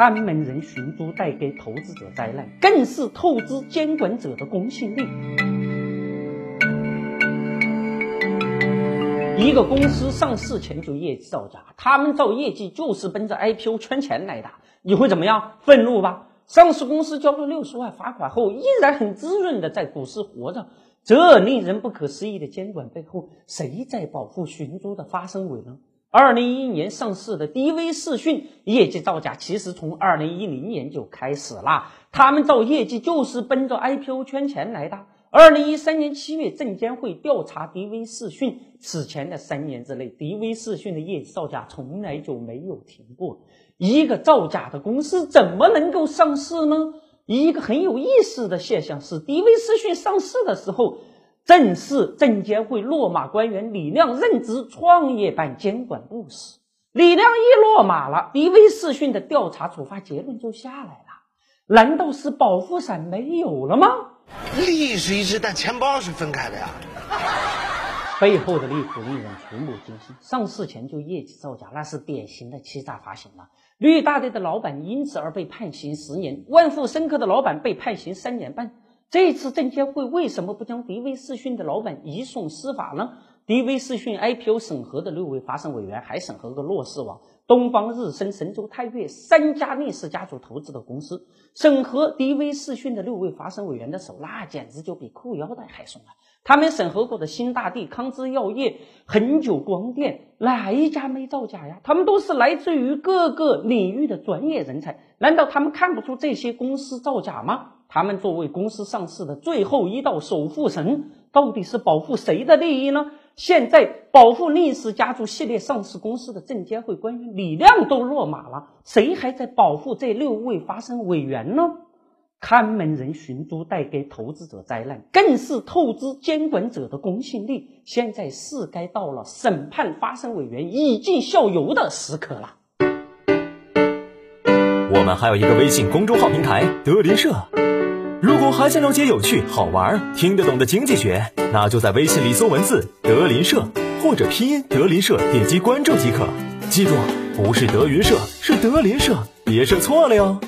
看门人寻租带给投资者灾难，更是透支监管者的公信力。一个公司上市前就业绩造假，他们造业绩就是奔着 IPO 圈钱来的，你会怎么样？愤怒吧？上市公司交了六十万罚款后，依然很滋润的在股市活着，这令人不可思议的监管背后，谁在保护寻租的发生委呢？二零一一年上市的 DV 视讯业绩造假，其实从二零一零年就开始了，他们造业绩就是奔着 IPO 圈钱来的。二零一三年七月，证监会调查 DV 视讯，此前的三年之内，DV 视讯的业绩造假从来就没有停过。一个造假的公司怎么能够上市呢？一个很有意思的现象是，DV 视讯上市的时候，正是证监会落马官员李亮任职创业板监管部时。李亮一落马了迪威视讯的调查处罚结论就下来了。难道是保护伞没有了吗？利是一致，但钱包是分开的呀。背后的利苦令人触目惊心。上市前就业绩造假，那是典型的欺诈发行了。绿大队的老板因此而被判刑十年，万富深科的老板被判刑三年半。这次证监会为什么不将 DV 视讯的老板移送司法呢？DV 视讯 IPO 审核的六位发审委员还审核过乐视网。东方日升、神州泰岳三家历史家族投资的公司，审核 DV 视讯的六位发审委员的手，那简直就比裤腰带还松啊！他们审核过的新大地、康芝药业、恒久光电，哪一家没造假呀？他们都是来自于各个领域的专业人才，难道他们看不出这些公司造假吗？他们作为公司上市的最后一道守护神，到底是保护谁的利益呢？现在保护历史家族系列上市公司的证监会官员李亮都落马了，谁还在保护这六位发生委员呢？看门人寻租带给投资者灾难，更是透支监管者的公信力。现在是该到了审判发生委员以儆效尤的时刻了。我们还有一个微信公众号平台德林社。如果还想了解有趣、好玩、听得懂的经济学，那就在微信里搜文字“德林社”或者拼音“德林社”，点击关注即可。记住，不是德云社，是德林社，别设错了哟。